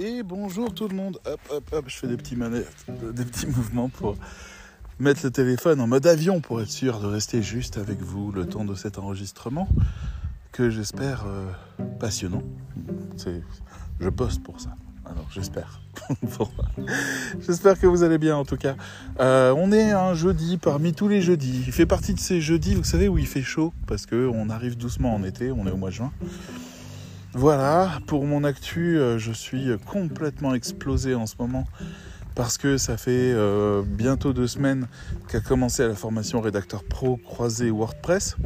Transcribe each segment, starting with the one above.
Et bonjour tout le monde. Hop, hop, hop, je fais des petits manettes, des petits mouvements pour mettre le téléphone en mode avion pour être sûr de rester juste avec vous le temps de cet enregistrement que j'espère euh, passionnant. Je bosse pour ça. Alors j'espère. j'espère que vous allez bien en tout cas. Euh, on est un jeudi parmi tous les jeudis. Il fait partie de ces jeudis, vous savez, où il fait chaud parce que on arrive doucement en été. On est au mois de juin. Voilà, pour mon actu, euh, je suis complètement explosé en ce moment parce que ça fait euh, bientôt deux semaines qu'a commencé la formation rédacteur pro croisé WordPress,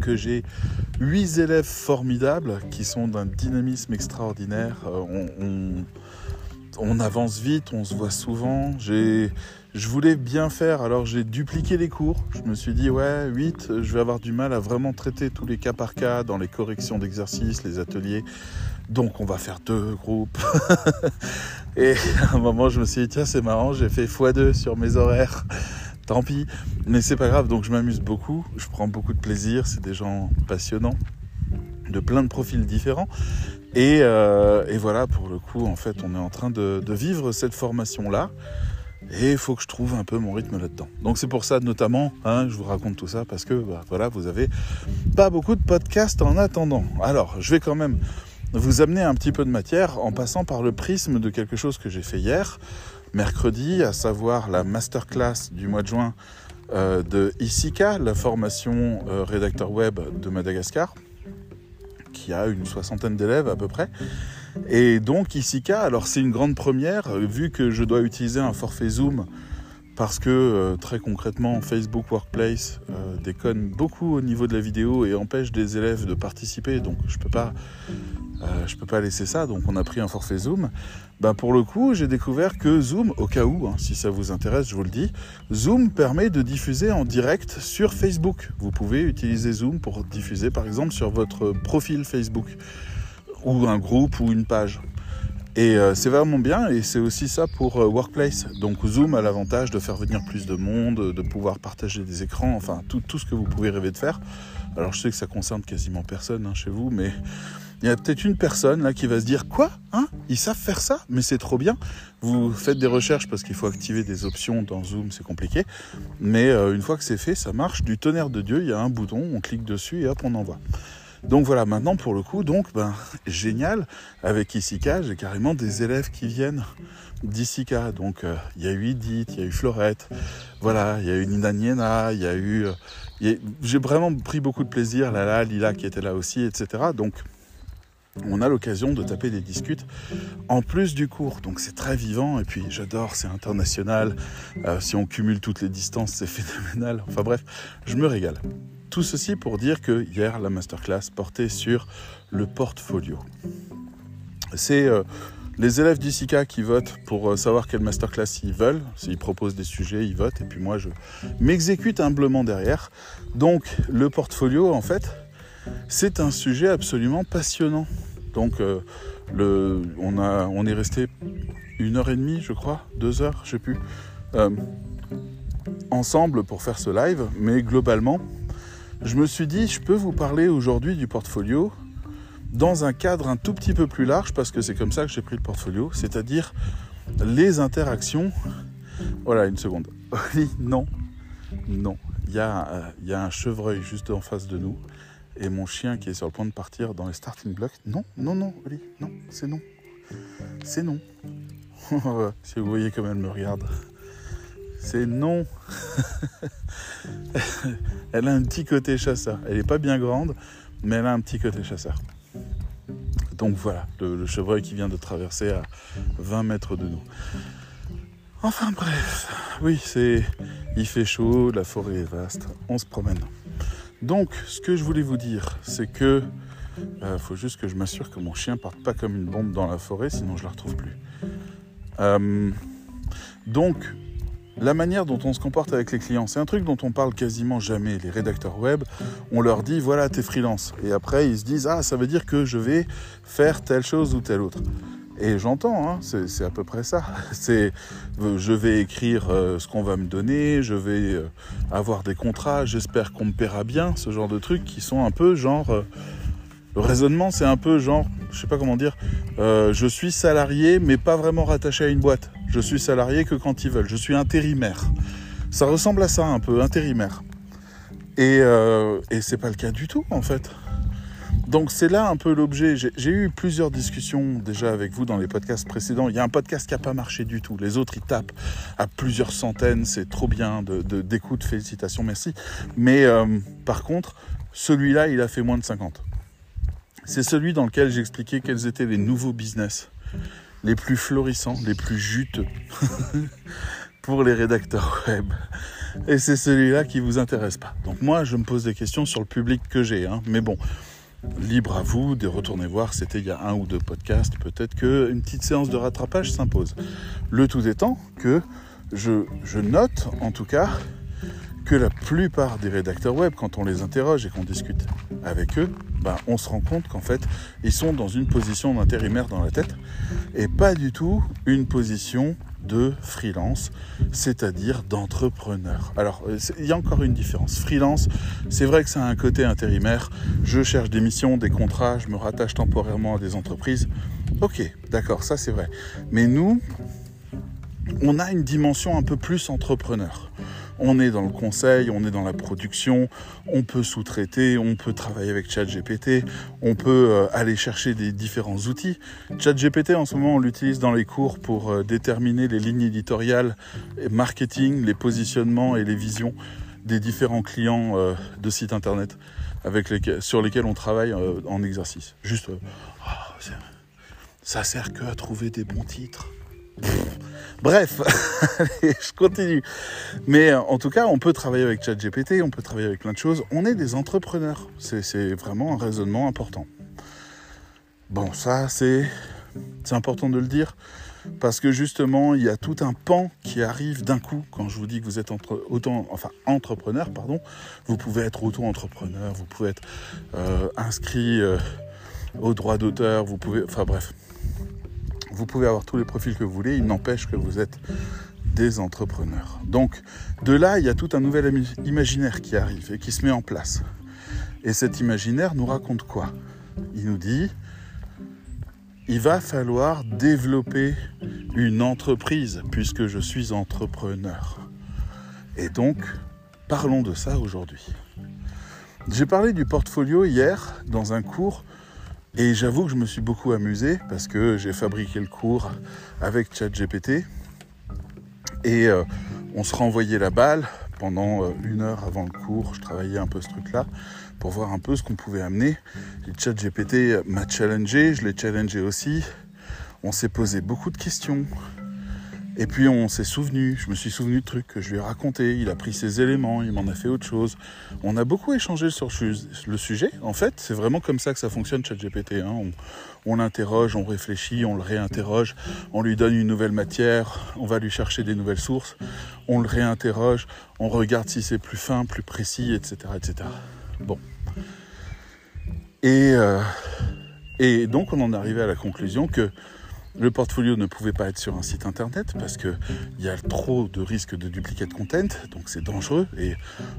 que j'ai huit élèves formidables qui sont d'un dynamisme extraordinaire. Euh, avance vite, on se voit souvent. Je voulais bien faire, alors j'ai dupliqué les cours. Je me suis dit, ouais, 8, je vais avoir du mal à vraiment traiter tous les cas par cas dans les corrections d'exercices, les ateliers. Donc on va faire deux groupes. et à un moment, je me suis dit, tiens, c'est marrant, j'ai fait x2 sur mes horaires. Tant pis, mais c'est pas grave. Donc je m'amuse beaucoup, je prends beaucoup de plaisir. C'est des gens passionnants, de plein de profils différents. Et, euh, voilà, pour le coup, en fait, on est en train de vivre cette formation-là. Et il faut que je trouve un peu mon rythme là-dedans. Donc c'est pour ça notamment, hein, je vous raconte tout ça parce que bah, voilà, vous avez pas beaucoup de podcasts en attendant. Alors, je vais quand même vous amener un petit peu de matière en passant par le prisme de quelque chose que j'ai fait hier, mercredi, à savoir la masterclass du mois de juin euh, de ISICA, la formation euh, rédacteur web de Madagascar, qui a une soixantaine d'élèves à peu près. Et donc Isika, alors c'est une grande première, euh, vu que je dois utiliser un forfait Zoom, parce que euh, très concrètement Facebook Workplace euh, déconne beaucoup au niveau de la vidéo et empêche des élèves de participer, donc je peux pas, je peux pas laisser ça. Donc on a pris un forfait Zoom. Ben pour le coup, j'ai découvert que Zoom, au cas où, hein, si ça vous intéresse, je vous le dis, Zoom permet de diffuser en direct sur Facebook. Vous pouvez utiliser Zoom pour diffuser par exemple sur votre profil Facebook ou un groupe ou une page. Et euh, c'est vraiment bien et c'est aussi ça pour euh, Workplace. Donc Zoom a l'avantage de faire venir plus de monde, de pouvoir partager des écrans, enfin tout, tout ce que vous pouvez rêver de faire. Alors je sais que ça concerne quasiment personne hein, chez vous, mais il y a peut-être une personne là qui va se dire quoi hein Ils savent faire ça Mais c'est trop bien. Vous faites des recherches parce qu'il faut activer des options dans Zoom, c'est compliqué. Mais euh, une fois que c'est fait, ça marche du tonnerre de Dieu. Il y a un bouton, on clique dessus et hop, on envoie. Donc voilà, maintenant pour le coup, donc ben génial, avec Isika, j'ai carrément des élèves qui viennent d'Isika. Donc euh, il y a eu Edith, il y a eu Florette, voilà, il y a eu Nina Niena, il y a eu... Euh, j'ai vraiment pris beaucoup de plaisir, Lala, Lila qui était là aussi, etc. Donc on a l'occasion de taper des discutes en plus du cours. Donc c'est très vivant et puis j'adore, c'est international. Euh, si on cumule toutes les distances, c'est phénoménal. Enfin bref, je me régale. Tout ceci pour dire que hier, la masterclass portait sur le portfolio. C'est euh, les élèves du SICA qui votent pour euh, savoir quelle masterclass ils veulent. S'ils proposent des sujets, ils votent. Et puis moi, je m'exécute humblement derrière. Donc, le portfolio, en fait, c'est un sujet absolument passionnant. Donc, euh, on, est resté une heure et demie, je crois, deux heures, je sais plus, ensemble pour faire ce live. Mais globalement, je me suis dit, je peux vous parler aujourd'hui du portfolio dans un cadre un tout petit peu plus large, parce que c'est comme ça que j'ai pris le portfolio, c'est-à-dire les interactions. Voilà, une seconde. Non, non. Euh, il y a un chevreuil juste en face de nous, et mon chien qui est sur le point de partir dans les starting blocks. Non, non, non, Oli, non, c'est non. C'est non. si vous voyez comme elle me regarde. C'est non. elle a un petit côté chasseur. Elle n'est pas bien grande, mais elle a un petit côté chasseur. Donc voilà, le, chevreuil qui vient de traverser à 20 mètres de nous. Enfin bref, oui, c'est. Il fait chaud, la forêt est vaste, on se promène. Donc, ce que je voulais vous dire, c'est que. Euh, faut juste que je m'assure que mon chien parte pas comme une bombe dans la forêt, sinon je la retrouve plus. Euh, donc, la manière dont on se comporte avec les clients, c'est un truc dont on parle quasiment jamais. Les rédacteurs web, on leur dit voilà, t'es freelance. Et après, ils se disent ah, ça veut dire que je vais faire telle chose ou telle autre. Et j'entends, hein, c'est à peu près ça. C'est, je vais écrire euh, ce qu'on va me donner, je vais euh, avoir des contrats, j'espère qu'on me paiera bien, ce genre de trucs qui sont un peu genre, euh, Le raisonnement, c'est un peu genre, je sais pas comment dire, euh, je suis salarié, mais pas vraiment rattaché à une boîte. Je suis salarié que quand ils veulent. Je suis intérimaire. Ça ressemble à ça un peu, intérimaire. Et, euh, et c'est pas le cas du tout, en fait. Donc c'est là un peu l'objet. J'ai eu plusieurs discussions déjà avec vous dans les podcasts précédents. Il y a un podcast qui n'a pas marché du tout. Les autres, ils tapent à plusieurs centaines. C'est trop bien d'écoute. De, Félicitations, merci. Mais euh, par contre, celui-là, il a fait moins de 50. C'est celui dans lequel j'expliquais quels étaient les nouveaux business les plus florissants, les plus juteux pour les rédacteurs web. Et c'est celui-là qui vous intéresse pas. Donc moi, je me pose des questions sur le public que j'ai. Hein. Mais bon, libre à vous de retourner voir, c'était il y a un ou deux podcasts, peut-être qu'une petite séance de rattrapage s'impose. Le tout étant que je, je, note en tout cas que la plupart des rédacteurs web, quand on les interroge et qu'on discute avec eux, ben, on se rend compte qu'en fait, ils sont dans une position d'intérimaire dans la tête et pas du tout une position de freelance, c'est-à-dire d'entrepreneur. Alors, euh, il y a encore une différence. Freelance, c'est vrai que ça a un côté intérimaire. Je cherche des missions, des contrats, je me rattache temporairement à des entreprises. Ok, d'accord, ça c'est vrai. Mais nous, on a une dimension un peu plus entrepreneur. On est dans le conseil, on est dans la production, on peut sous-traiter, on peut travailler avec ChatGPT, on peut euh, aller chercher des différents outils. ChatGPT en ce moment on l'utilise dans les cours pour euh, déterminer les lignes éditoriales, marketing, les positionnements et les visions des différents clients euh, de sites internet sur lesquels on travaille en exercice. Juste, oh, ça sert que à trouver des bons titres. Bref, je continue. Mais euh, en tout cas, on peut travailler avec ChatGPT, on peut travailler avec plein de choses. On est des entrepreneurs. C'est vraiment un raisonnement important. Bon, ça, c'est important de le dire parce que justement, il y a tout un pan qui arrive d'un coup. Quand je vous dis que vous êtes autant, enfin entrepreneur, pardon, vous pouvez être auto-entrepreneur, vous pouvez être euh, inscrit euh, au droit d'auteur, vous pouvez, enfin bref, vous pouvez avoir tous les profils que vous voulez, il n'empêche que vous êtes des entrepreneurs. Donc de là, il y a tout un nouvel imaginaire qui arrive et qui se met en place. Et cet imaginaire nous raconte quoi? Il nous dit, il va falloir développer une entreprise puisque je suis entrepreneur. Et donc, parlons de ça aujourd'hui. J'ai parlé du portfolio hier dans un cours et j'avoue que je me suis beaucoup amusé parce que j'ai fabriqué le cours avec ChatGPT et euh, on se renvoyait la balle pendant euh, une heure avant le cours. Je travaillais un peu ce truc-là pour voir un peu ce qu'on pouvait amener. Et ChatGPT m'a challengé, je l'ai challengé aussi. On s'est posé beaucoup de questions. Et puis on s'est souvenu, je me suis souvenu de trucs que je lui ai raconté, il a pris ses éléments, il m'en a fait autre chose. On a beaucoup échangé sur le sujet. En fait, c'est vraiment comme ça que ça fonctionne ChatGPT. Hein. On, l'interroge, on réfléchit, on le réinterroge, on lui donne une nouvelle matière, on va lui chercher des nouvelles sources, on le réinterroge, on regarde si c'est plus fin, plus précis, etc. etc. Bon. Et, euh, et donc on en est arrivé à la conclusion que le portfolio ne pouvait pas être sur un site internet parce qu'il y a trop de risques de duplicate content, donc c'est dangereux et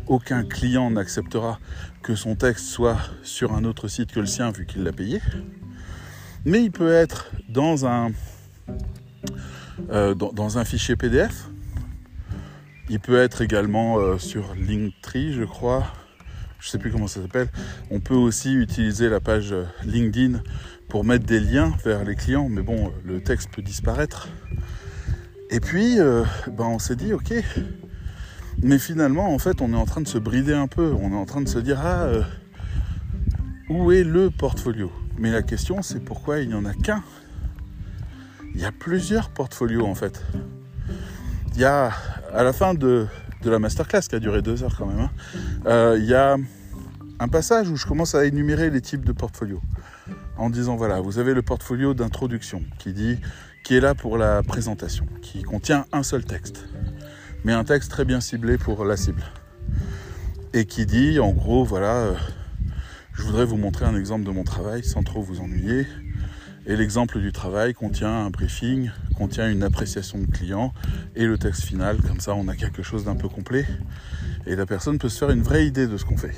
aucun client n'acceptera que son texte soit sur un autre site que le sien vu qu'il l'a payé. Mais il peut être dans un, euh, dans, un fichier PDF. Il peut être également euh, sur Linktree, je crois. Je ne sais plus comment ça s'appelle. On peut aussi utiliser la page euh, LinkedIn pour mettre des liens vers les clients, mais bon, le texte peut disparaître. Et puis, euh, ben on s'est dit, ok, mais finalement, en fait, on est en train de se brider un peu. On est en train de se dire, ah, euh, où est le portfolio? Mais la question, c'est pourquoi il n'y en a qu'un? Il y a plusieurs portfolios, en fait. Il y a, à la fin de, la masterclass, qui a duré deux heures quand même, hein, euh, il y a un passage où je commence à énumérer les types de portfolios en disant voilà, vous avez le portfolio d'introduction qui dit qui est là pour la présentation, qui contient un seul texte, mais un texte très bien ciblé pour la cible. Et qui dit en gros voilà, euh, je voudrais vous montrer un exemple de mon travail sans trop vous ennuyer. Et l'exemple du travail contient un briefing, contient une appréciation de client et le texte final, comme ça on a quelque chose d'un peu complet et la personne peut se faire une vraie idée de ce qu'on fait.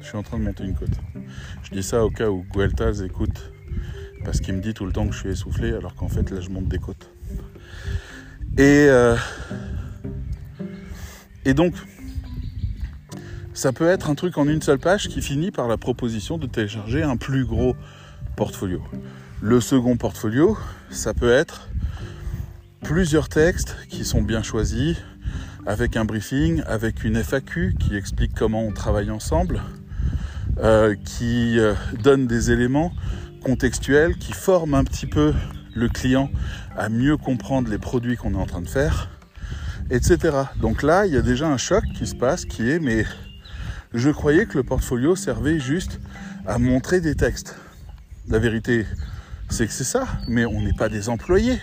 Je suis en train de monter une côte. Je dis ça au cas où Gueltaz écoute, parce qu'il me dit tout le temps que je suis essoufflé, alors qu'en fait là je monte des côtes. Et, euh, et donc, ça peut être un truc en une seule page qui finit par la proposition de télécharger un plus gros portfolio. Le second portfolio, ça peut être plusieurs textes qui sont bien choisis, avec un briefing, avec une FAQ qui explique comment on travaille ensemble, euh, qui euh, donne des éléments contextuels, qui forment un petit peu le client à mieux comprendre les produits qu'on est en train de faire, etc. Donc là, il y a déjà un choc qui se passe qui est mais je croyais que le portfolio servait juste à montrer des textes. La vérité, c'est que c'est ça, mais on n'est pas des employés.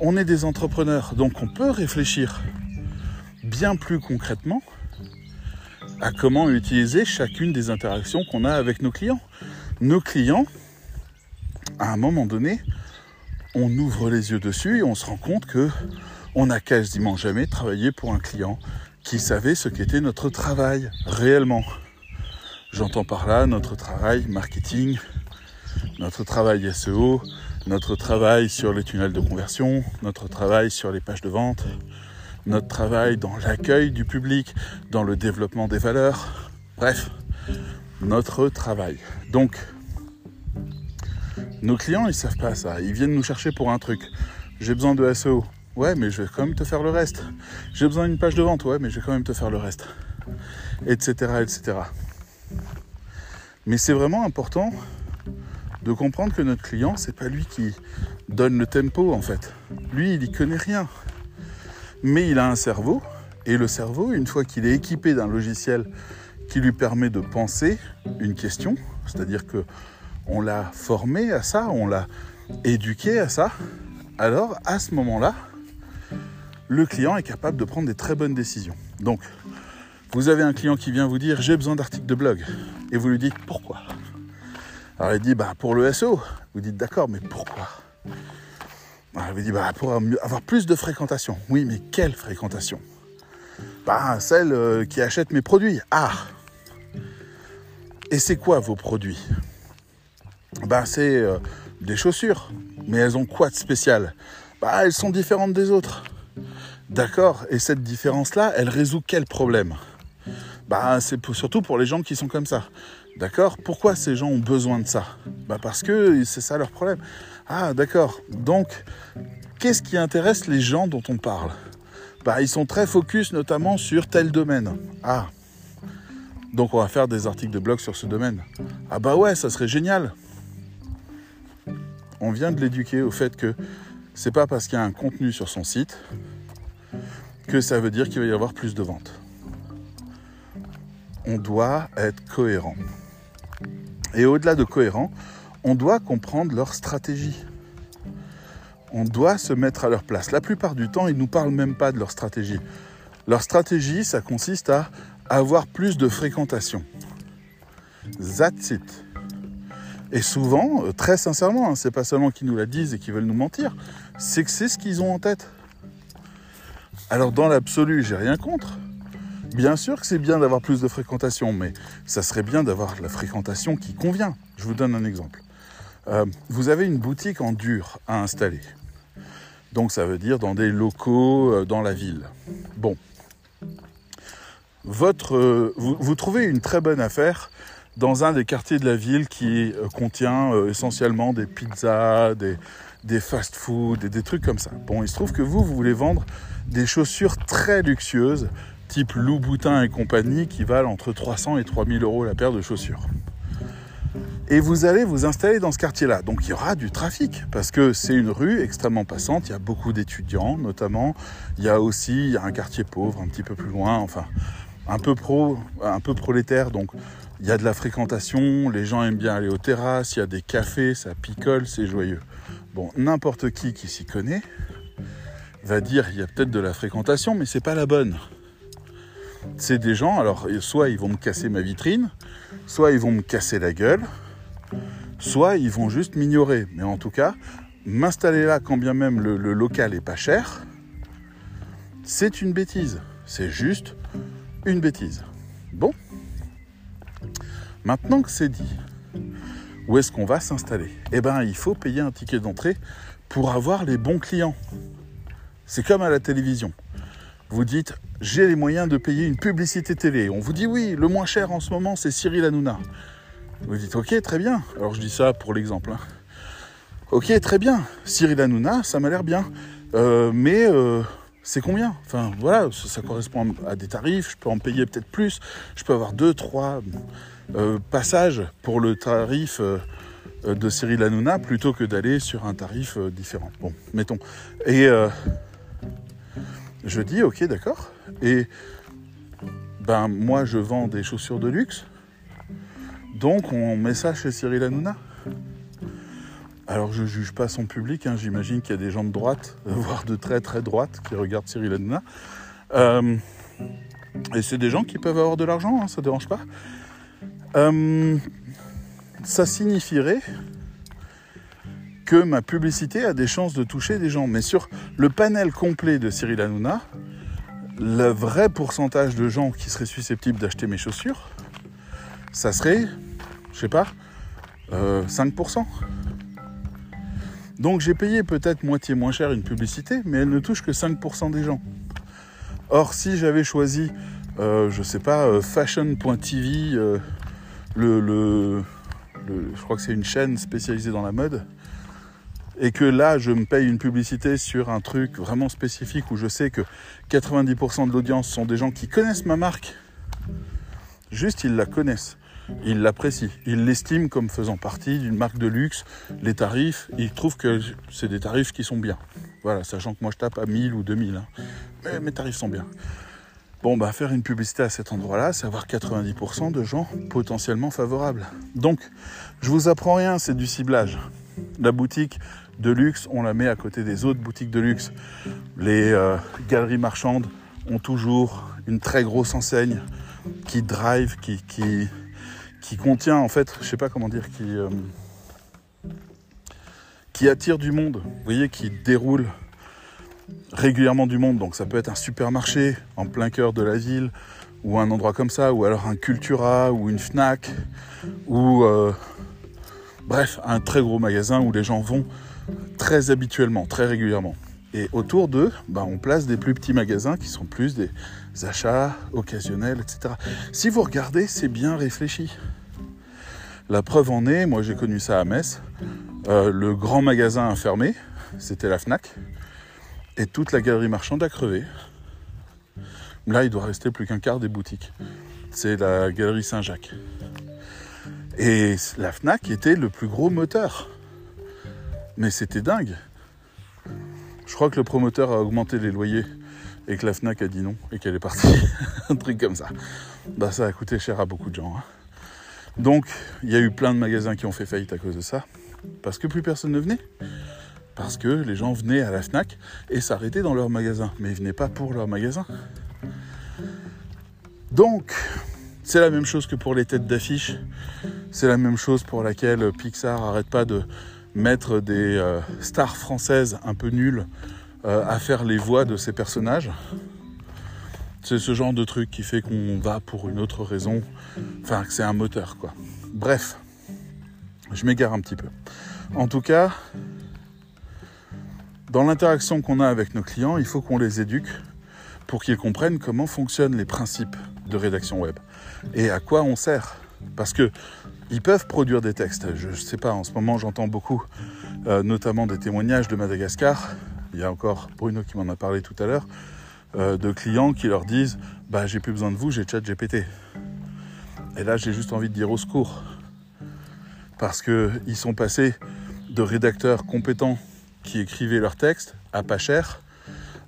On est des entrepreneurs, donc on peut réfléchir bien plus concrètement à comment utiliser chacune des interactions qu'on a avec nos clients. Nos clients, à un moment donné, on ouvre les yeux dessus et on se rend compte que on n'a quasiment jamais travaillé pour un client qui savait ce qu'était notre travail réellement. J'entends par là notre travail marketing, notre travail SEO, notre travail sur les tunnels de conversion, notre travail sur les pages de vente, notre travail dans l'accueil du public, dans le développement des valeurs, bref, notre travail. Donc, nos clients, ils savent pas ça. Ils viennent nous chercher pour un truc. J'ai besoin de SEO. Ouais, mais je vais quand même te faire le reste. J'ai besoin d'une page de vente. Ouais, mais je vais quand même te faire le reste. Etc. etc. Mais c'est vraiment important de comprendre que notre client, c'est pas lui qui donne le tempo en fait. Lui, il y connaît rien. Mais il a un cerveau et le cerveau, une fois qu'il est équipé d'un logiciel qui lui permet de penser une question, c'est-à-dire que on l'a formé à ça, on l'a éduqué à ça, alors à ce moment-là, le client est capable de prendre des très bonnes décisions. Donc, vous avez un client qui vient vous dire j'ai besoin d'articles de blog et vous lui dites pourquoi? Alors il dit bah pour le SEO. Vous dites d'accord, mais pourquoi? Il dit bah pour avoir plus de fréquentation. Oui, mais quelle fréquentation? Bah celle euh, qui achète mes produits. Ah Et c'est quoi vos produits? Bah c'est euh, des chaussures. Mais elles ont quoi de spécial? Bah elles sont différentes des autres. D'accord? Et cette différence-là, elle résout quel problème? Bah, c'est surtout pour les gens qui sont comme ça. D'accord? Pourquoi ces gens ont besoin de ça? Bah parce que c'est ça leur problème. Ah, d'accord. Donc, qu'est-ce qui intéresse les gens dont on parle? Bah, ils sont très focus notamment sur tel domaine. Ah. Donc, on va faire des articles de blog sur ce domaine. Ah bah ouais, ça serait génial. On vient de l'éduquer au fait que c'est pas parce qu'il y a un contenu sur son site que ça veut dire qu'il va y avoir plus de ventes. On doit être cohérent. Et au-delà de cohérent, on doit comprendre leur stratégie. On doit se mettre à leur place. La plupart du temps, ils ne nous parlent même pas de leur stratégie. Leur stratégie, ça consiste à avoir plus de fréquentation. That's it. Et souvent, euh, très sincèrement, hein, c'est pas seulement qu'ils nous la disent et qu'ils veulent nous mentir, c'est que c'est ce qu'ils ont en tête. Alors dans l'absolu, j'ai rien contre. Bien sûr que c'est bien d'avoir plus de fréquentation, mais ça serait bien d'avoir la fréquentation qui convient. Je vous donne un exemple. Euh, vous avez une boutique en dur à installer. Donc ça veut dire dans des locaux euh, dans la ville. Bon. Votre, euh, vous, trouvez une très bonne affaire dans un des quartiers de la ville qui contient essentiellement des pizzas, des, des fast-food et des trucs comme ça. Bon, il se trouve que vous, vous voulez vendre des chaussures très luxueuses, type Louboutin et compagnie, qui valent entre 300 et 3000 euros la paire de chaussures. Et vous allez vous installer dans ce quartier-là. Donc il y aura du trafic, parce que c'est une rue extrêmement passante, il y a beaucoup d'étudiants notamment, il y a aussi un quartier pauvre un petit peu plus loin, enfin un peu pro, un peu prolétaire, donc il y a de la fréquentation, les gens aiment bien aller aux terrasses, il y a des cafés, ça picole, c'est joyeux. Bon, n'importe qui qui s'y connaît va dire il y a peut-être de la fréquentation, mais c'est pas la bonne. C'est des gens, alors soit ils vont me casser ma vitrine, soit ils vont me casser la gueule, soit ils vont juste m'ignorer. Mais en tout cas, m'installer là quand bien même le, local est pas cher, c'est une bêtise. C'est juste une bêtise. Bon. Maintenant que c'est dit, où est-ce qu'on va s'installer? Eh bien, il faut payer un ticket d'entrée pour avoir les bons clients. C'est comme à la télévision. Vous dites, j'ai les moyens de payer une publicité télé. On vous dit oui, le moins cher en ce moment, c'est Cyril Hanouna. Vous dites, ok, très bien. Alors je dis ça pour l'exemple. hein. Ok, très bien. Cyril Hanouna, ça m'a l'air bien. Euh, mais euh, c'est combien? Enfin voilà, ça, correspond à des tarifs. Je peux en payer peut-être plus. Je peux avoir deux, trois euh, passages pour le tarif de Cyril Hanouna plutôt que d'aller sur un tarif différent. Bon, mettons. Et je dis, ok, d'accord. Et ben moi, je vends des chaussures de luxe. Donc on met ça chez Cyril Hanouna. Alors je juge pas son public, hein. j'imagine qu'il y a des gens de droite, voire de très très droite, qui regardent Cyril Hanouna. Euh, et c'est des gens qui peuvent avoir de l'argent, hein, ça dérange pas. Euh, ça signifierait ma publicité a des chances de toucher des gens. Mais sur le panel complet de Cyril Hanouna, le vrai pourcentage de gens qui seraient susceptibles d'acheter mes chaussures, ça serait, je sais pas, euh, 5%. Donc j'ai payé peut-être moitié moins cher une publicité, mais elle ne touche que 5% des gens. Or, si j'avais choisi, euh, je sais pas, euh, fashion.tv, euh, le, le, le- je crois que c'est une chaîne spécialisée dans la mode, et que là, je me paye une publicité sur un truc vraiment spécifique où je sais que 90% de l'audience sont des gens qui connaissent ma marque, juste ils la connaissent. Ils l'apprécient, ils l'estiment comme faisant partie d'une marque de luxe. Les tarifs, ils trouvent que c'est des tarifs qui sont bien. Voilà, sachant que moi je tape à 1000 ou 2000. hein. Mais mes tarifs sont bien. Bon, bah faire une publicité à cet endroit-là, c'est avoir 90% de gens potentiellement favorables. Donc, je vous apprends rien, c'est du ciblage. La boutique de luxe, on la met à côté des autres boutiques de luxe. Les euh, galeries marchandes ont toujours une très grosse enseigne qui drive, qui, contient en fait, je sais pas comment dire, qui, euh, qui attire du monde, vous voyez, qui déroule régulièrement du monde. Donc ça peut être un supermarché en plein cœur de la ville, ou un endroit comme ça, ou alors un Cultura, ou une Fnac, ou euh, bref, un très gros magasin où les gens vont très habituellement, très régulièrement. Et autour d'eux, bah, on place des plus petits magasins qui sont plus des achats occasionnels, etc. Si vous regardez, c'est bien réfléchi. La preuve en est, moi j'ai connu ça à Metz, euh, le grand magasin a fermé, c'était la FNAC, et toute la galerie marchande a crevé. Là, il doit rester plus qu'un quart des boutiques. C'est la galerie Saint-Jacques. Et la FNAC était le plus gros moteur. Mais c'était dingue. Je crois que le promoteur a augmenté les loyers et que la FNAC a dit non et qu'elle est partie. Un truc comme ça. Bah ça a coûté cher à beaucoup de gens. hein. Donc il y a eu plein de magasins qui ont fait faillite à cause de ça. Parce que plus personne ne venait. Parce que les gens venaient à la FNAC et s'arrêtaient dans leur magasin. Mais ils venaient pas pour leur magasin. Donc, c'est la même chose que pour les têtes d'affiche. C'est la même chose pour laquelle Pixar arrête pas de mettre des euh, stars françaises un peu nulles euh, à faire les voix de ces personnages. C'est ce genre de truc qui fait qu'on va pour une autre raison. Enfin, que c'est un moteur, quoi. Bref, je m'égare un petit peu. En tout cas, dans l'interaction qu'on a avec nos clients, il faut qu'on les éduque pour qu'ils comprennent comment fonctionnent les principes de rédaction web et à quoi on sert. Parce que ils peuvent produire des textes. Je ne sais pas, en ce moment j'entends beaucoup, euh, notamment des témoignages de Madagascar. Il y a encore Bruno qui m'en a parlé tout à l'heure, euh, de clients qui leur disent Bah j'ai plus besoin de vous, j'ai chat GPT. Et là j'ai juste envie de dire au secours. Parce qu'ils sont passés de rédacteurs compétents qui écrivaient leurs textes à pas cher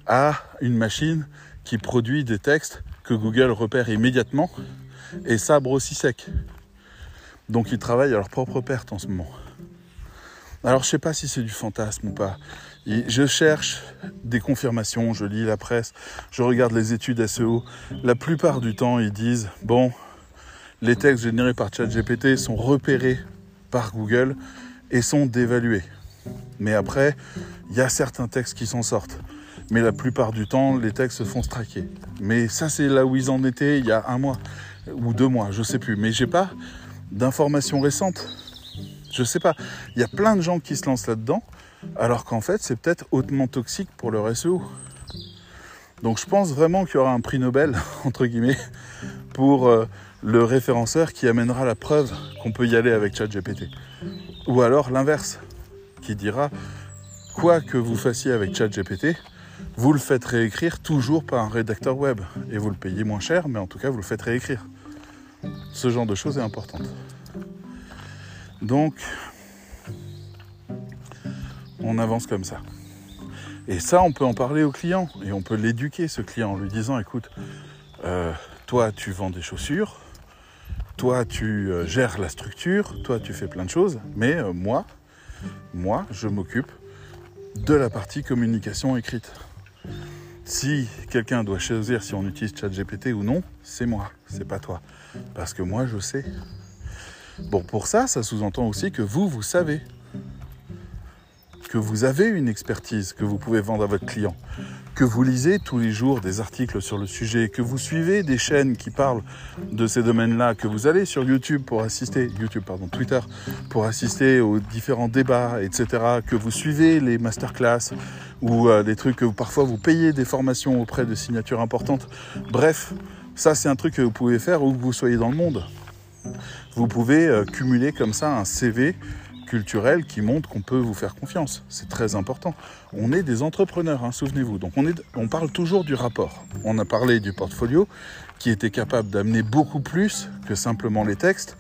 à une machine qui produit des textes que Google repère immédiatement et sabre aussi sec. Donc ils travaillent à leur propre perte en ce moment. Alors je sais pas si c'est du fantasme ou pas. Je cherche des confirmations, je lis la presse, je regarde les études SEO. La plupart du temps, ils disent bon, les textes générés par ChatGPT sont repérés par Google et sont dévalués. Mais après, il y a certains textes qui s'en sortent. Mais la plupart du temps, les textes se font straquer. Mais ça, c'est là où ils en étaient il y a un mois ou deux mois, je sais plus. Mais j'ai pas d'informations récentes. Je sais pas. Il y a plein de gens qui se lancent là-dedans, alors qu'en fait, c'est peut-être hautement toxique pour leur SEO. Donc je pense vraiment qu'il y aura un prix Nobel, entre guillemets, pour euh, le référenceur qui amènera la preuve qu'on peut y aller avec ChatGPT. Ou alors l'inverse, qui dira quoi que vous fassiez avec ChatGPT, vous le faites réécrire toujours par un rédacteur web. Et vous le payez moins cher, mais en tout cas, vous le faites réécrire. Ce genre de choses est importante. Donc, on avance comme ça. Et ça, on peut en parler au client et on peut l'éduquer, ce client, en lui disant, écoute, euh, toi, tu vends des chaussures, toi, tu euh, gères la structure, toi, tu fais plein de choses, mais euh, moi, moi, je m'occupe de la partie communication écrite. Si quelqu'un doit choisir si on utilise ChatGPT ou non, c'est moi, c'est pas toi. Parce que moi, je sais. Bon, pour ça, ça sous-entend aussi que vous, vous savez. Que vous avez une expertise que vous pouvez vendre à votre client que vous lisez tous les jours des articles sur le sujet, que vous suivez des chaînes qui parlent de ces domaines-là, que vous allez sur YouTube pour assister, YouTube pardon, Twitter, pour assister aux différents débats, etc., que vous suivez les masterclass ou euh, des trucs que parfois vous payez des formations auprès de signatures importantes. Bref, ça c'est un truc que vous pouvez faire où que vous soyez dans le monde. Vous pouvez euh, cumuler comme ça un CV culturel qui montre qu'on peut vous faire confiance. C'est très important. On est des entrepreneurs, hein, souvenez-vous. Donc on, est, on parle toujours du rapport. On a parlé du portfolio qui était capable d'amener beaucoup plus que simplement les textes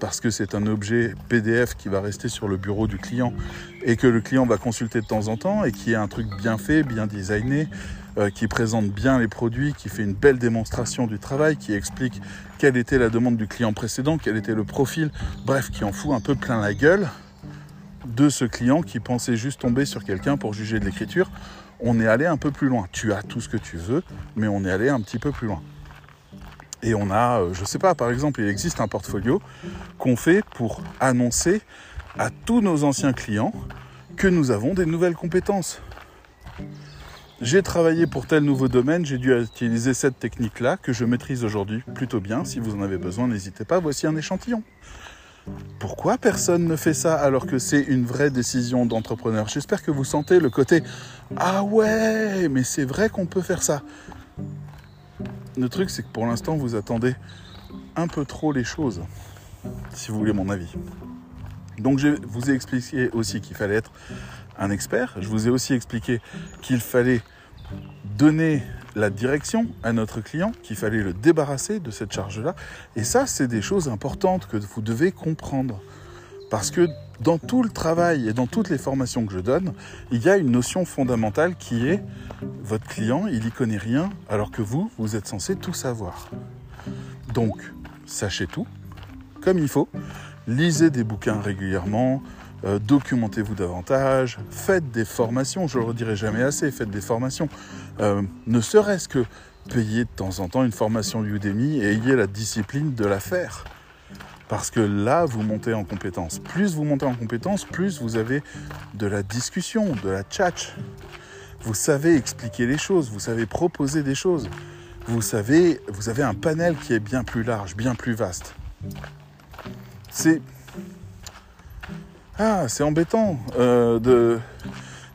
parce que c'est un objet PDF qui va rester sur le bureau du client et que le client va consulter de temps en temps et qui est un truc bien fait, bien designé, euh, qui présente bien les produits, qui fait une belle démonstration du travail, qui explique quelle était la demande du client précédent, quel était le profil, bref, qui en fout un peu plein la gueule de ce client qui pensait juste tomber sur quelqu'un pour juger de l'écriture. On est allé un peu plus loin. Tu as tout ce que tu veux, mais on est allé un petit peu plus loin. Et on a, euh, je sais pas, par exemple, il existe un portfolio qu'on fait pour annoncer à tous nos anciens clients que nous avons des nouvelles compétences. J'ai travaillé pour tel nouveau domaine, j'ai dû utiliser cette technique-là que je maîtrise aujourd'hui plutôt bien. Si vous en avez besoin, n'hésitez pas, voici un échantillon. Pourquoi personne ne fait ça alors que c'est une vraie décision d'entrepreneur? J'espère que vous sentez le côté Ah ouais, mais c'est vrai qu'on peut faire ça. Le truc, c'est que pour l'instant, vous attendez un peu trop les choses, si vous voulez mon avis. Donc je vous ai expliqué aussi qu'il fallait être un expert. Je vous ai aussi expliqué qu'il fallait donner la direction à notre client, qu'il fallait le débarrasser de cette charge-là. Et ça, c'est des choses importantes que vous devez comprendre. Parce que dans tout le travail et dans toutes les formations que je donne, il y a une notion fondamentale qui est votre client, il n'y connaît rien, alors que vous, vous êtes censé tout savoir. Donc, sachez tout, comme il faut, lisez des bouquins régulièrement, euh, documentez-vous davantage, faites des formations, je ne le redirai jamais assez, faites des formations. Euh, ne serait-ce que payer de temps en temps une formation Udemy et ayez la discipline de la faire. Parce que là, vous montez en compétence. Plus vous montez en compétence, plus vous avez de la discussion, de la chat. Vous savez expliquer les choses, vous savez proposer des choses. Vous savez, vous avez un panel qui est bien plus large, bien plus vaste. C'est ah, c'est embêtant euh, de,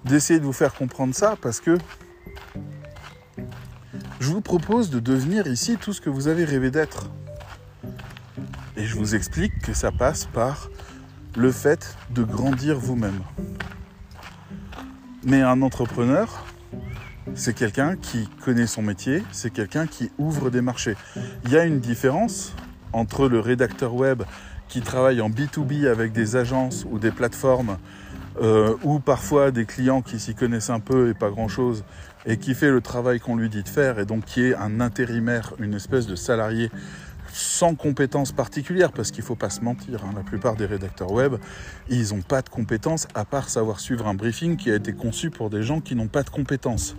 d'essayer de vous faire comprendre ça parce que je vous propose de devenir ici tout ce que vous avez rêvé d'être. Et je vous explique que ça passe par le fait de grandir vous-même. Mais un entrepreneur, c'est quelqu'un qui connaît son métier, c'est quelqu'un qui ouvre des marchés. Il y a une différence entre le rédacteur web qui travaille en B2B avec des agences ou des plateformes euh, ou parfois des clients qui s'y connaissent un peu et pas grand-chose et qui fait le travail qu'on lui dit de faire et donc qui est un intérimaire, une espèce de salarié sans compétences particulières, parce qu'il ne faut pas se mentir, hein, la plupart des rédacteurs web, ils n'ont pas de compétences à part savoir suivre un briefing qui a été conçu pour des gens qui n'ont pas de compétences.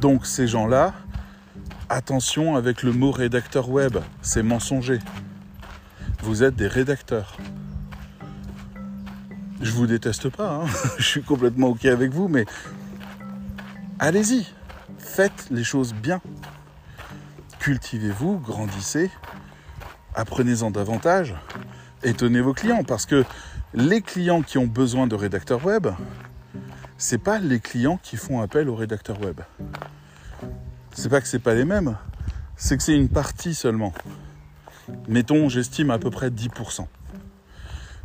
Donc ces gens-là, attention avec le mot rédacteur web, c'est mensonger vous êtes des rédacteurs. Je vous déteste pas, hein. je suis complètement ok avec vous, mais allez-y, faites les choses bien. Cultivez-vous, grandissez, apprenez-en davantage, étonnez vos clients, parce que les clients qui ont besoin de rédacteurs web, c'est pas les clients qui font appel aux rédacteurs web. C'est pas que c'est pas les mêmes, c'est que c'est une partie seulement. Mettons, j'estime à peu près 10%.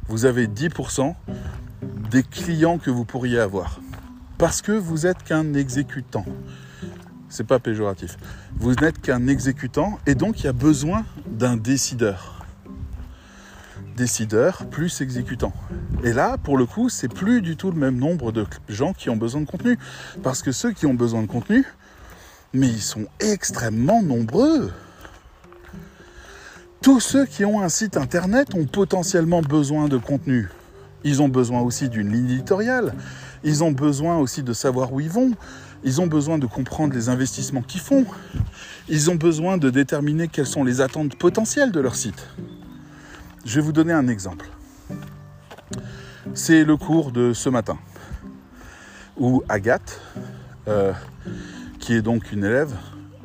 Vous avez 10% des clients que vous pourriez avoir. Parce que vous êtes qu'un exécutant. C'est pas péjoratif. Vous n'êtes qu'un exécutant et donc il y a besoin d'un décideur. Décideur plus exécutant. Et là, pour le coup, c'est plus du tout le même nombre de gens qui ont besoin de contenu. Parce que ceux qui ont besoin de contenu, mais ils sont extrêmement nombreux. Tous ceux qui ont un site internet ont potentiellement besoin de contenu. Ils ont besoin aussi d'une ligne éditoriale. Ils ont besoin aussi de savoir où ils vont. Ils ont besoin de comprendre les investissements qu'ils font. Ils ont besoin de déterminer quelles sont les attentes potentielles de leur site. Je vais vous donner un exemple. C'est le cours de ce matin où Agathe, euh, qui est donc une élève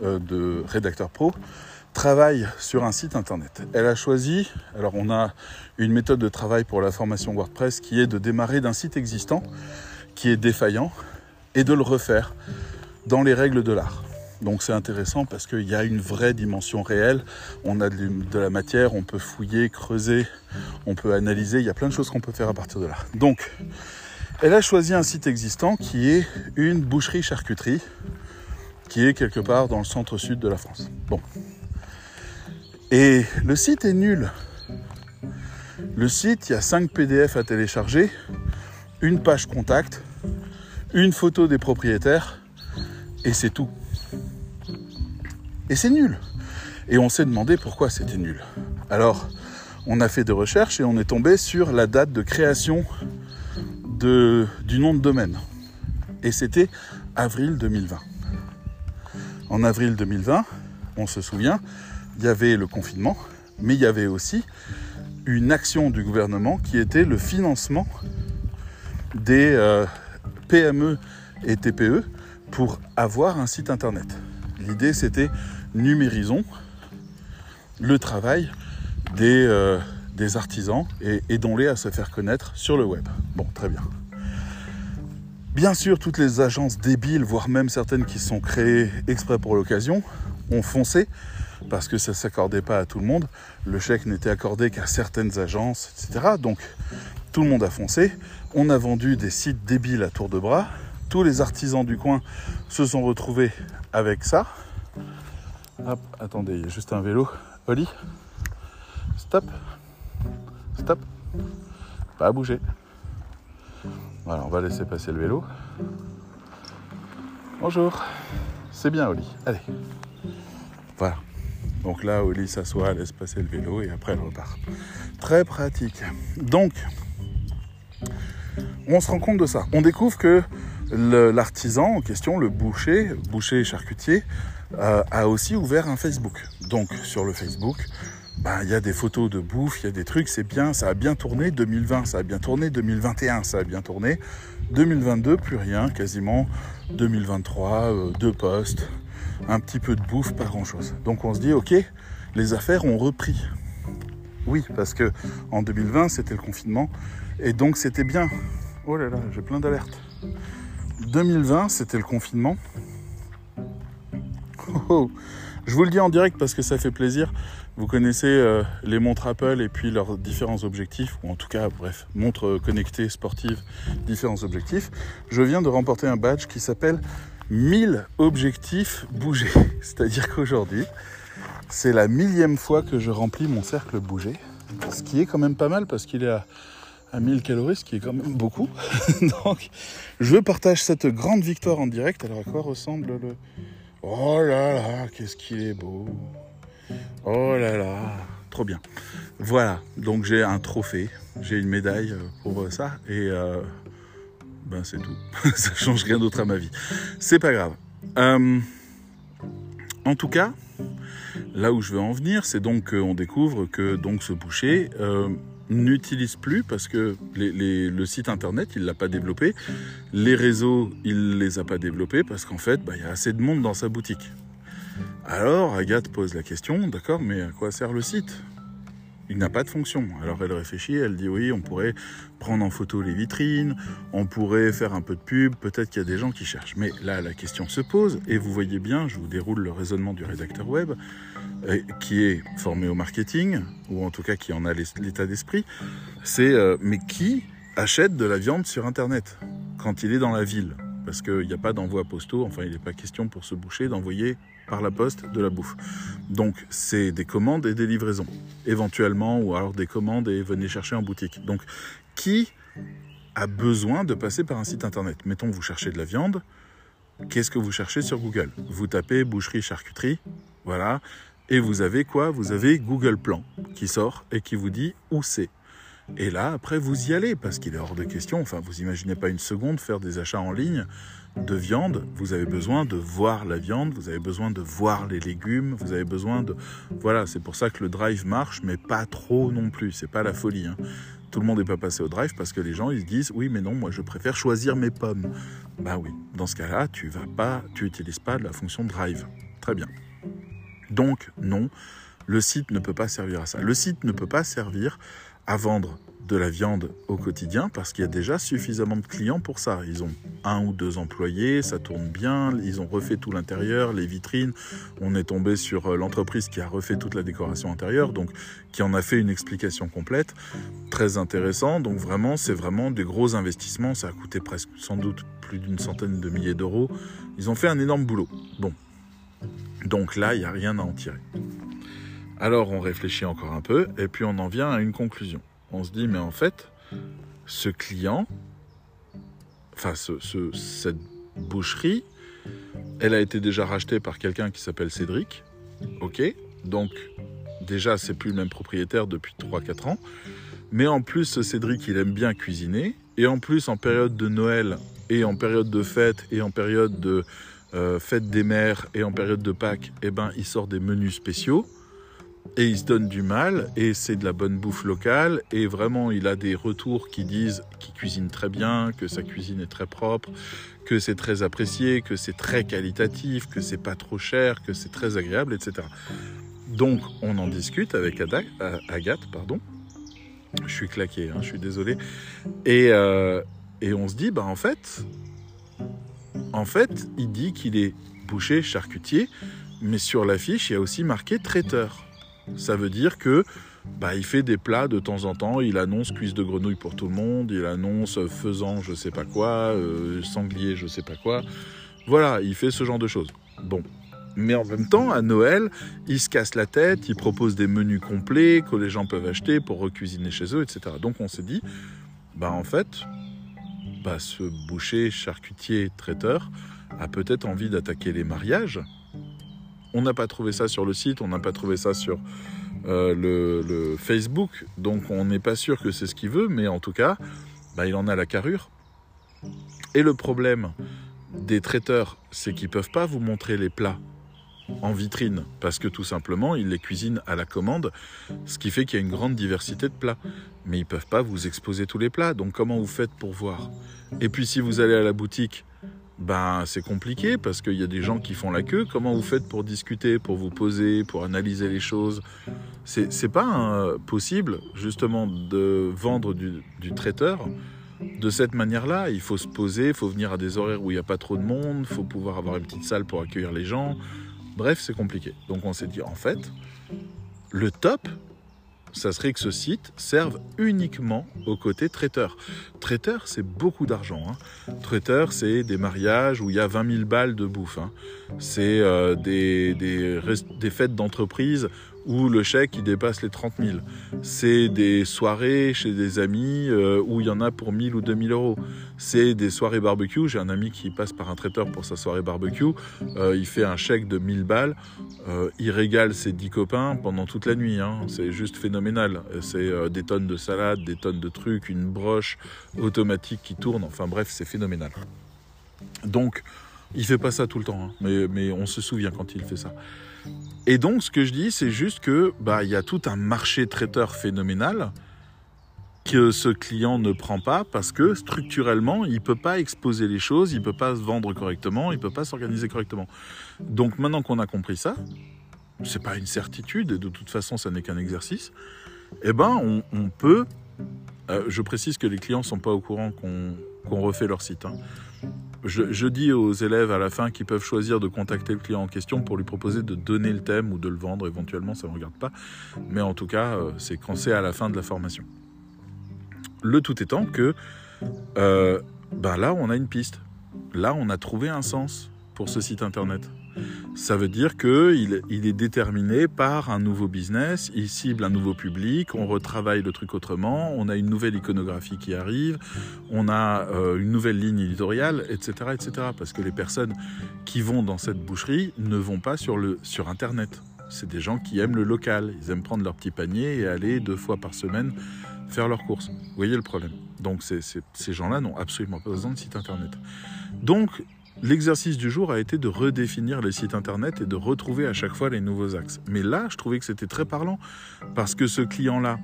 euh, de rédacteur pro, travaille sur un site internet. Elle a choisi, alors on a une méthode de travail pour la formation WordPress qui est de démarrer d'un site existant qui est défaillant et de le refaire dans les règles de l'art. Donc c'est intéressant parce qu'il y a une vraie dimension réelle, on a de la matière, on peut fouiller, creuser, on peut analyser, il y a plein de choses qu'on peut faire à partir de là. Donc elle a choisi un site existant qui est une boucherie-charcuterie qui est quelque part dans le centre-sud de la France. Bon. Et le site est nul. Le site, il y a 5 PDF à télécharger, une page contact, une photo des propriétaires, et c'est tout. Et c'est nul. Et on s'est demandé pourquoi c'était nul. Alors, on a fait des recherches et on est tombé sur la date de création du nom de domaine. Et c'était avril 2020. En avril 2020, on se souvient, il y avait le confinement, mais il y avait aussi une action du gouvernement qui était le financement des euh, PME et TPE pour avoir un site internet. L'idée c'était numérisons le travail des, euh, des artisans et aidons-les à se faire connaître sur le web. Bon, très bien. Bien sûr, toutes les agences débiles, voire même certaines qui sont créées exprès pour l'occasion, ont foncé parce que ça ne s'accordait pas à tout le monde. Le chèque n'était accordé qu'à certaines agences, etc. Donc tout le monde a foncé. On a vendu des sites débiles à tour de bras. Tous les artisans du coin se sont retrouvés avec ça. Hop, attendez, il y a juste un vélo. Oli, stop, stop, pas à bouger. Voilà, on va laisser passer le vélo. Bonjour. C'est bien, Oli. Allez. Voilà. Donc là, Oli s'assoit, laisse passer le vélo et après elle repart. Très pratique. Donc, on se rend compte de ça. On découvre que l'artisan en question, le boucher, boucher et charcutier, euh, a aussi ouvert un Facebook. Donc sur le Facebook, ben, il y a des photos de bouffe, il y a des trucs, c'est bien, ça a bien tourné. 2020, ça a bien tourné. 2021, ça a bien tourné. 2022, plus rien, quasiment. 2023, euh, deux postes, un petit peu de bouffe, pas grand chose. Donc on se dit, ok, les affaires ont repris. Oui, parce que en 2020, c'était le confinement, et donc c'était bien. Oh là là, j'ai plein d'alertes. 2020, c'était le confinement. Oh, oh. Je vous le dis en direct parce que ça fait plaisir. Vous connaissez euh, les montres Apple et puis leurs différents objectifs, ou en tout cas, bref, montres connectées, sportives, différents objectifs. Je viens de remporter un badge qui s'appelle 1000 objectifs bougés. C'est-à-dire qu'aujourd'hui, c'est la millième fois que je remplis mon cercle bougé. Ce qui est quand même pas mal parce qu'il est à, à 1000 calories, ce qui est quand même beaucoup. Donc, je partage cette grande victoire en direct. Alors, à quoi ressemble le. Oh là là, qu'est-ce qu'il est beau! Oh là là, trop bien. Voilà, donc j'ai un trophée, j'ai une médaille pour ça et euh, ben c'est tout. ça change rien d'autre à ma vie. C'est pas grave. Euh, en tout cas, là où je veux en venir, c'est donc qu'on découvre que donc ce boucher euh, n'utilise plus parce que le site internet il l'a pas développé, les réseaux il les a pas développés parce qu'en fait bah, il y a assez de monde dans sa boutique. Alors Agathe pose la question, d'accord, mais à quoi sert le site? Il n'a pas de fonction. Alors elle réfléchit, elle dit oui, on pourrait prendre en photo les vitrines, on pourrait faire un peu de pub, peut-être qu'il y a des gens qui cherchent. Mais là, la question se pose, et vous voyez bien, je vous déroule le raisonnement du rédacteur web, euh, qui est formé au marketing, ou en tout cas qui en a l'état d'esprit, c'est euh, mais qui achète de la viande sur Internet quand il est dans la ville? Parce qu'il n'y a pas d'envoi postaux, enfin il n'est pas question pour ce boucher d'envoyer par la poste de la bouffe. Donc c'est des commandes et des livraisons, éventuellement, ou alors des commandes et venez chercher en boutique. Donc qui a besoin de passer par un site internet? Mettons vous cherchez de la viande, qu'est-ce que vous cherchez sur Google? Vous tapez boucherie charcuterie, voilà, et vous avez quoi? Vous avez Google Plan qui sort et qui vous dit où c'est. Et là, après, vous y allez, parce qu'il est hors de question, enfin, vous imaginez pas une seconde faire des achats en ligne de viande, vous avez besoin de voir la viande, vous avez besoin de voir les légumes, vous avez besoin de... Voilà, c'est pour ça que le drive marche, mais pas trop non plus, c'est pas la folie. Hein. Tout le monde n'est pas passé au drive parce que les gens ils se disent oui mais non moi je préfère choisir mes pommes. Bah oui, dans ce cas-là tu vas pas, tu utilises pas la fonction drive. Très bien. Donc non, le site ne peut pas servir à ça. Le site ne peut pas servir à vendre de la viande au quotidien parce qu'il y a déjà suffisamment de clients pour ça. Ils ont un ou deux employés, ça tourne bien, ils ont refait tout l'intérieur, les vitrines. On est tombé sur euh, l'entreprise qui a refait toute la décoration intérieure, donc qui en a fait une explication complète. Très intéressant. Donc vraiment, c'est vraiment des gros investissements. Ça a coûté presque sans doute plus d'une centaine de milliers d'euros. Ils ont fait un énorme boulot. Bon. Donc là, il n'y a rien à en tirer. Alors on réfléchit encore un peu et puis on en vient à une conclusion. On se dit mais en fait, ce client, enfin cette boucherie, elle a été déjà rachetée par quelqu'un qui s'appelle Cédric. Ok, donc déjà c'est plus le même propriétaire depuis 3-4 ans. Mais en plus, Cédric, il aime bien cuisiner. Et en plus, en période de Noël et en période de fête et en période de euh, fête des mères et en période de Pâques, eh ben, il sort des menus spéciaux et il se donne du mal et c'est de la bonne bouffe locale et vraiment il a des retours qui disent qu'il cuisine très bien, que sa cuisine est très propre, que c'est très apprécié, que c'est très qualitatif, que c'est pas trop cher, que c'est très agréable, etc. Donc on en discute avec Agathe, pardon. Je suis claqué, hein, je suis désolé. Et, euh, et on se dit, bah en fait, en fait, il dit qu'il est boucher charcutier, mais sur l'affiche, il y a aussi marqué traiteur. Ça veut dire que bah, il fait des plats de temps en temps, il annonce cuisse de grenouille pour tout le monde, il annonce faisant je sais pas quoi, euh, sanglier je sais pas quoi. Voilà, il fait ce genre de choses. Bon. Mais en même temps, à Noël, il se casse la tête, il propose des menus complets que les gens peuvent acheter pour recuisiner chez eux, etc. Donc on s'est dit, bah en fait, bah, ce boucher, charcutier, traiteur a peut-être envie d'attaquer les mariages on n'a pas trouvé ça sur le site, on n'a pas trouvé ça sur euh, le, Facebook, donc on n'est pas sûr que c'est ce qu'il veut, mais en tout cas, bah, il en a la carrure. Et le problème des traiteurs, c'est qu'ils ne peuvent pas vous montrer les plats en vitrine, parce que tout simplement, ils les cuisinent à la commande, ce qui fait qu'il y a une grande diversité de plats. Mais ils ne peuvent pas vous exposer tous les plats, donc comment vous faites pour voir? Et puis si vous allez à la boutique, ben c'est compliqué parce qu'il y a des gens qui font la queue. Comment vous faites pour discuter, pour vous poser, pour analyser les choses? C'est pas hein, possible justement de vendre du, traiteur de cette manière-là. Il faut se poser, il faut venir à des horaires où il n'y a pas trop de monde, il faut pouvoir avoir une petite salle pour accueillir les gens. Bref, c'est compliqué. Donc on s'est dit en fait, le top, ça serait que ce site serve uniquement au côté traiteur. Traiteur, c'est beaucoup d'argent. Hein. Traiteur, c'est des mariages où il y a 20 000 balles de bouffe. Hein. C'est euh, des, des, fêtes d'entreprise où le chèque il dépasse les 30 000. C'est des soirées chez des amis euh, où il y en a pour 1000 ou 2000 euros. C'est des soirées barbecue. J'ai un ami qui passe par un traiteur pour sa soirée barbecue. Euh, il fait un chèque de 1000 balles. Il régale ses 10 copains pendant toute la nuit. Hein. C'est juste phénoménal. C'est des tonnes de salade, des tonnes de trucs, une broche automatique qui tourne. Enfin bref, c'est phénoménal. Donc, il fait pas ça tout le temps, hein. mais, on se souvient quand il fait ça. Et donc, ce que je dis, c'est juste que bah il y a tout un marché traiteur phénoménal que ce client ne prend pas parce que structurellement, il peut pas exposer les choses, il peut pas se vendre correctement, il peut pas s'organiser correctement. Donc maintenant qu'on a compris ça, c'est pas une certitude et de toute façon, ça n'est qu'un exercice. eh ben, on, peut. euh, je précise que les clients sont pas au courant qu'on qu'on refait leur site. hein. Je, dis aux élèves à la fin qu'ils peuvent choisir de contacter le client en question pour lui proposer de donner le thème ou de le vendre éventuellement, ça ne me regarde pas. Mais en tout cas, euh, c'est quand c'est à la fin de la formation. Le tout étant que euh, ben là, on a une piste. Là, on a trouvé un sens pour ce site internet. Ça veut dire qu'il il est déterminé par un nouveau business, il cible un nouveau public, on retravaille le truc autrement, on a une nouvelle iconographie qui arrive, on a euh, une nouvelle ligne éditoriale, etc., etc. Parce que les personnes qui vont dans cette boucherie ne vont pas sur, le, sur Internet. C'est des gens qui aiment le local, ils aiment prendre leur petit panier et aller deux fois par semaine faire leurs courses. Vous voyez le problème? Donc ces gens-là n'ont absolument pas besoin de site Internet. Donc L'exercice du jour a été de redéfinir les sites internet et de retrouver à chaque fois les nouveaux axes. Mais là, je trouvais que c'était très parlant parce que ce client-là,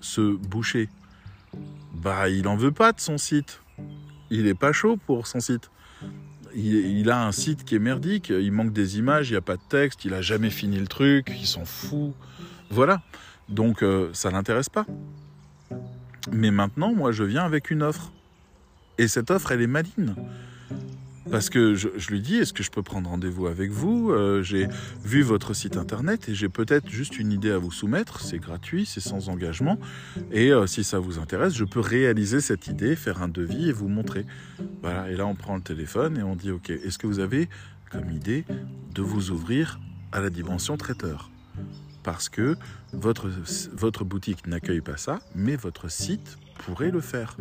ce boucher, bah, il en veut pas de son site. Il est pas chaud pour son site. Il, a un site qui est merdique, il manque des images, il n'y a pas de texte, il a jamais fini le truc, il s'en fout. Voilà. Donc euh, ça l'intéresse pas. Mais maintenant, moi, je viens avec une offre. Et cette offre, elle est maligne. Parce que je, lui dis, est-ce que je peux prendre rendez-vous avec vous? Euh, J'ai vu votre site internet et j'ai peut-être juste une idée à vous soumettre. C'est gratuit, c'est sans engagement. Et euh, si ça vous intéresse, je peux réaliser cette idée, faire un devis et vous montrer. Voilà. Et là, on prend le téléphone et on dit, ok, est-ce que vous avez comme idée de vous ouvrir à la dimension traiteur? Parce que votre, votre boutique n'accueille pas ça, mais votre site pourrait le faire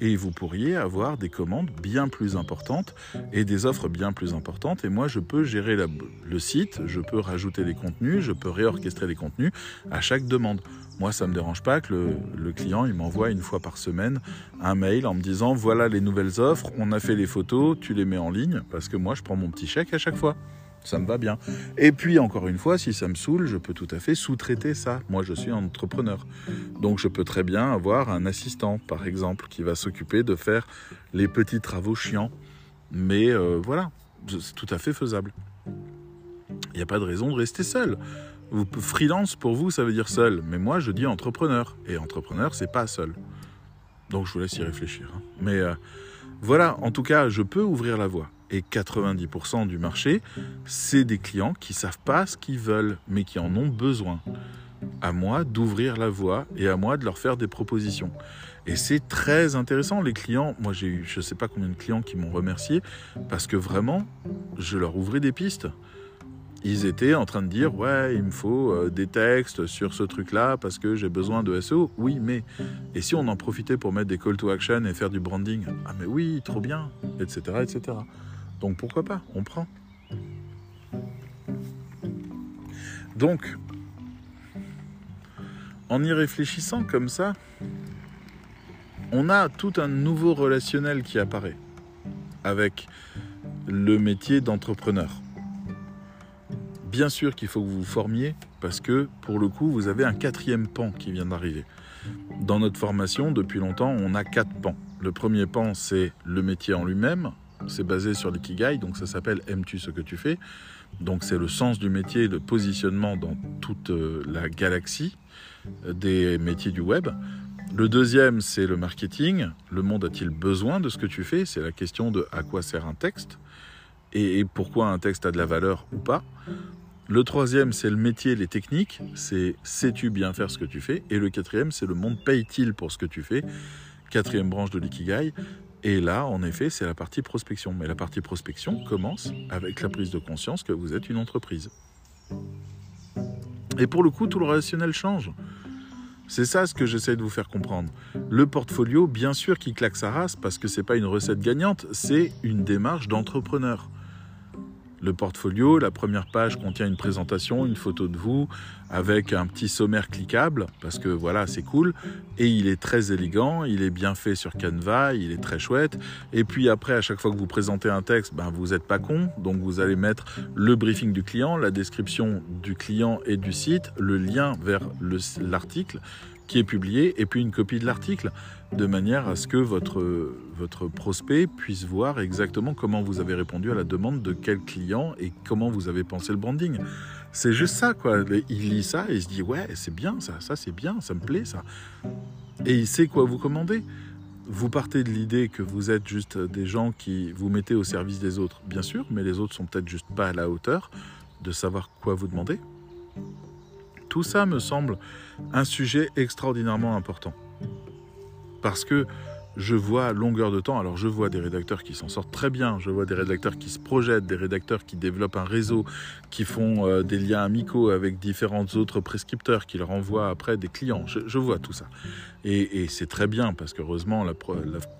et vous pourriez avoir des commandes bien plus importantes et des offres bien plus importantes. Et moi, je peux gérer le site, je peux rajouter les contenus, je peux réorchestrer les contenus à chaque demande. Moi, ça me dérange pas que le, le client il m'envoie une fois par semaine un mail en me disant voilà les nouvelles offres, on a fait les photos, tu les mets en ligne parce que moi, je prends mon petit chèque à chaque fois. Ça me va bien. Et puis, encore une fois, si ça me saoule, je peux tout à fait sous-traiter ça. Moi, je suis entrepreneur. Donc je peux très bien avoir un assistant, par exemple, qui va s'occuper de faire les petits travaux chiants. Mais euh, voilà, c'est tout à fait faisable. Il n'y a pas de raison de rester seul. Freelance, pour vous, ça veut dire seul. Mais moi, je dis entrepreneur. Et entrepreneur, c'est pas seul. Donc je vous laisse y réfléchir. hein. Mais euh, voilà, en tout cas, je peux ouvrir la voie. Et 90% du marché, c'est des clients qui savent pas ce qu'ils veulent, mais qui en ont besoin à moi d'ouvrir la voie et à moi de leur faire des propositions. Et c'est très intéressant. Les clients, moi j'ai eu je ne sais pas combien de clients qui m'ont remercié parce que vraiment, je leur ouvrais des pistes. Ils étaient en train de dire ouais, il me faut euh, des textes sur ce truc-là parce que j'ai besoin de SEO. Oui, mais et si on en profitait pour mettre des call to action et faire du branding? Ah mais oui, trop bien, etc., etc. Donc pourquoi pas On prend. Donc, en y réfléchissant comme ça, on a tout un nouveau relationnel qui apparaît avec le métier d'entrepreneur. Bien sûr qu'il faut que vous vous formiez parce que pour le coup, vous avez un quatrième pan qui vient d'arriver. Dans notre formation, depuis longtemps, on a quatre pans. Le premier pan, c'est le métier en lui-même. C'est basé sur l'ikigai, donc ça s'appelle Aimes-tu ce que tu fais? Donc c'est le sens du métier, le positionnement dans toute euh, la galaxie des métiers du web. Le deuxième, c'est le marketing. Le monde a-t-il besoin de ce que tu fais? C'est la question de à quoi sert un texte et pourquoi un texte a de la valeur ou pas. Le troisième, c'est le métier, les techniques. C'est sais-tu bien faire ce que tu fais? Et le quatrième, c'est le monde paye-t-il pour ce que tu fais? Quatrième branche de l'ikigai. Et là, en effet, c'est la partie prospection. Mais la partie prospection commence avec la prise de conscience que vous êtes une entreprise. Et pour le coup, tout le relationnel change. C'est ça ce que j'essaie de vous faire comprendre. Le portfolio, bien sûr, qui claque sa race parce que c'est pas une recette gagnante, c'est une démarche d'entrepreneur. Le portfolio, la première page contient une présentation, une photo de vous avec un petit sommaire cliquable parce que voilà, c'est cool. Et il est très élégant, il est bien fait sur Canva, il est très chouette. Et puis après à chaque fois que vous présentez un texte, ben vous n'êtes pas con, donc vous allez mettre le briefing du client, la description du client et du site, le lien vers le- l'article qui est publié et puis une copie de l'article de manière à ce que votre, votre prospect puisse voir exactement comment vous avez répondu à la demande de quel client et comment vous avez pensé le branding. C'est juste ça, quoi. Il lit ça et il se dit, ouais, c'est bien ça, ça c'est bien, ça me plaît ça. Et il sait quoi vous commander. Vous partez de l'idée que vous êtes juste des gens qui vous mettez au service des autres, bien sûr, mais les autres sont peut-être juste pas à la hauteur de savoir quoi vous demander. Tout ça me semble un sujet extraordinairement important. Parce que je vois longueur de temps, alors je vois des rédacteurs qui s'en sortent très bien, je vois des rédacteurs qui se projettent, des rédacteurs qui développent un réseau, qui font euh, des liens amicaux avec différents autres prescripteurs, qui leur envoient après des clients. Je, vois tout ça. Et, c'est très bien parce qu'heureusement la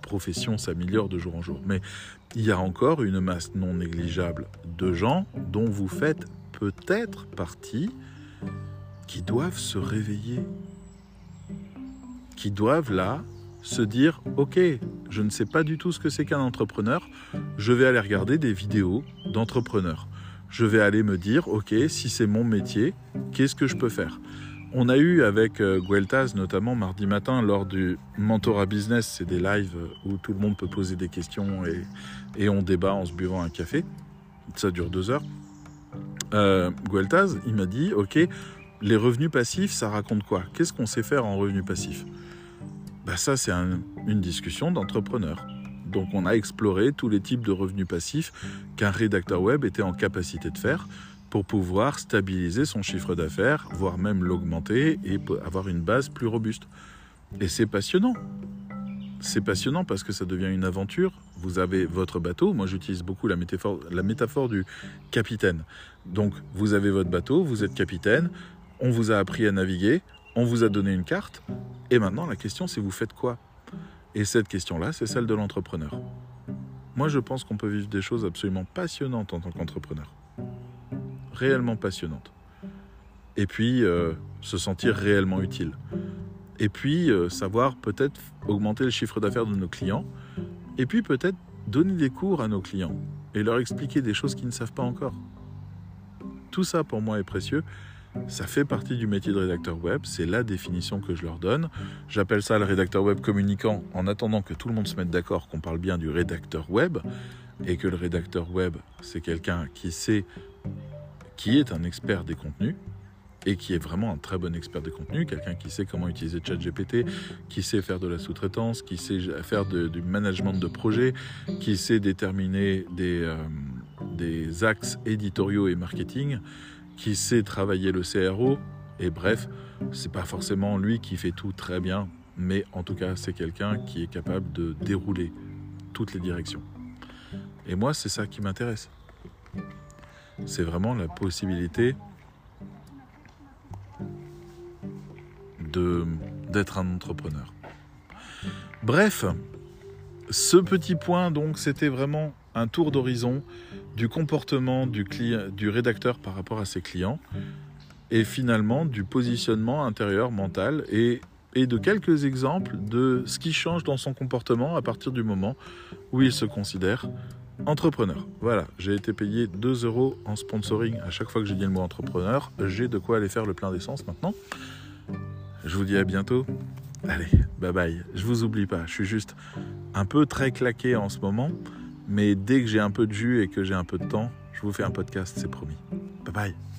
profession s'améliore de jour en jour. Mais il y a encore une masse non négligeable de gens dont vous faites peut-être partie qui doivent se réveiller, qui doivent là se dire, ok, je ne sais pas du tout ce que c'est qu'un entrepreneur, je vais aller regarder des vidéos d'entrepreneurs. Je vais aller me dire, ok, si c'est mon métier, qu'est-ce que je peux faire? On a eu avec euh, Gueltaz, notamment mardi matin, lors du Mentorat Business, c'est des lives où tout le monde peut poser des questions et, on débat en se buvant un café. Ça dure deux heures. Euh, il m'a dit, ok, les revenus passifs, ça raconte quoi? Qu'est-ce qu'on sait faire en revenus passifs? Bah Ça, c'est une discussion d'entrepreneurs. Donc on a exploré tous les types de revenus passifs qu'un rédacteur web était en capacité de faire pour pouvoir stabiliser son chiffre d'affaires, voire même l'augmenter et avoir une base plus robuste. Et c'est passionnant. C'est passionnant parce que ça devient une aventure. Vous avez votre bateau. Moi, j'utilise beaucoup la métaphore, la métaphore du capitaine. Donc, vous avez votre bateau, vous êtes capitaine, on vous a appris à naviguer, on vous a donné une carte, et maintenant la question c'est vous faites quoi? Et cette question-là, c'est celle de l'entrepreneur. Moi je pense qu'on peut vivre des choses absolument passionnantes en tant qu'entrepreneur. Réellement passionnantes. Et puis euh, se sentir réellement utile. Et puis euh, savoir peut-être augmenter le chiffre d'affaires de nos clients. Et puis peut-être donner des cours à nos clients et leur expliquer des choses qu'ils ne savent pas encore. Tout ça pour moi est précieux ça fait partie du métier de rédacteur web, c'est la définition que je leur donne. J'appelle ça le rédacteur web communicant en attendant que tout le monde se mette d'accord qu'on parle bien du rédacteur web. Et que le rédacteur web, c'est quelqu'un qui sait, qui est un expert des contenus et qui est vraiment un très bon expert des contenus, quelqu'un qui sait comment utiliser ChatGPT, qui sait faire de la sous-traitance, qui sait faire du management de projet, qui sait déterminer des, euh, des axes éditoriaux et marketing qui sait travailler le CRO. Et bref, c'est pas forcément lui qui fait tout très bien, mais en tout cas, c'est quelqu'un qui est capable de dérouler toutes les directions. Et moi, c'est ça qui m'intéresse. C'est vraiment la possibilité d'être un entrepreneur. Bref, ce petit point donc, c'était vraiment un tour d'horizon du comportement du, rédacteur par rapport à ses clients et finalement du positionnement intérieur mental et, et de quelques exemples de ce qui change dans son comportement à partir du moment où il se considère entrepreneur. Voilà, j'ai été payé 2 euros en sponsoring à chaque fois que j'ai dit le mot entrepreneur. J'ai de quoi aller faire le plein d'essence maintenant. Je vous dis à bientôt. Allez, bye bye. Je vous oublie pas, je suis juste un peu très claqué en ce moment. Mais dès que j'ai un peu de jus et que j'ai un peu de temps, je vous fais un podcast, c'est promis. Bye bye.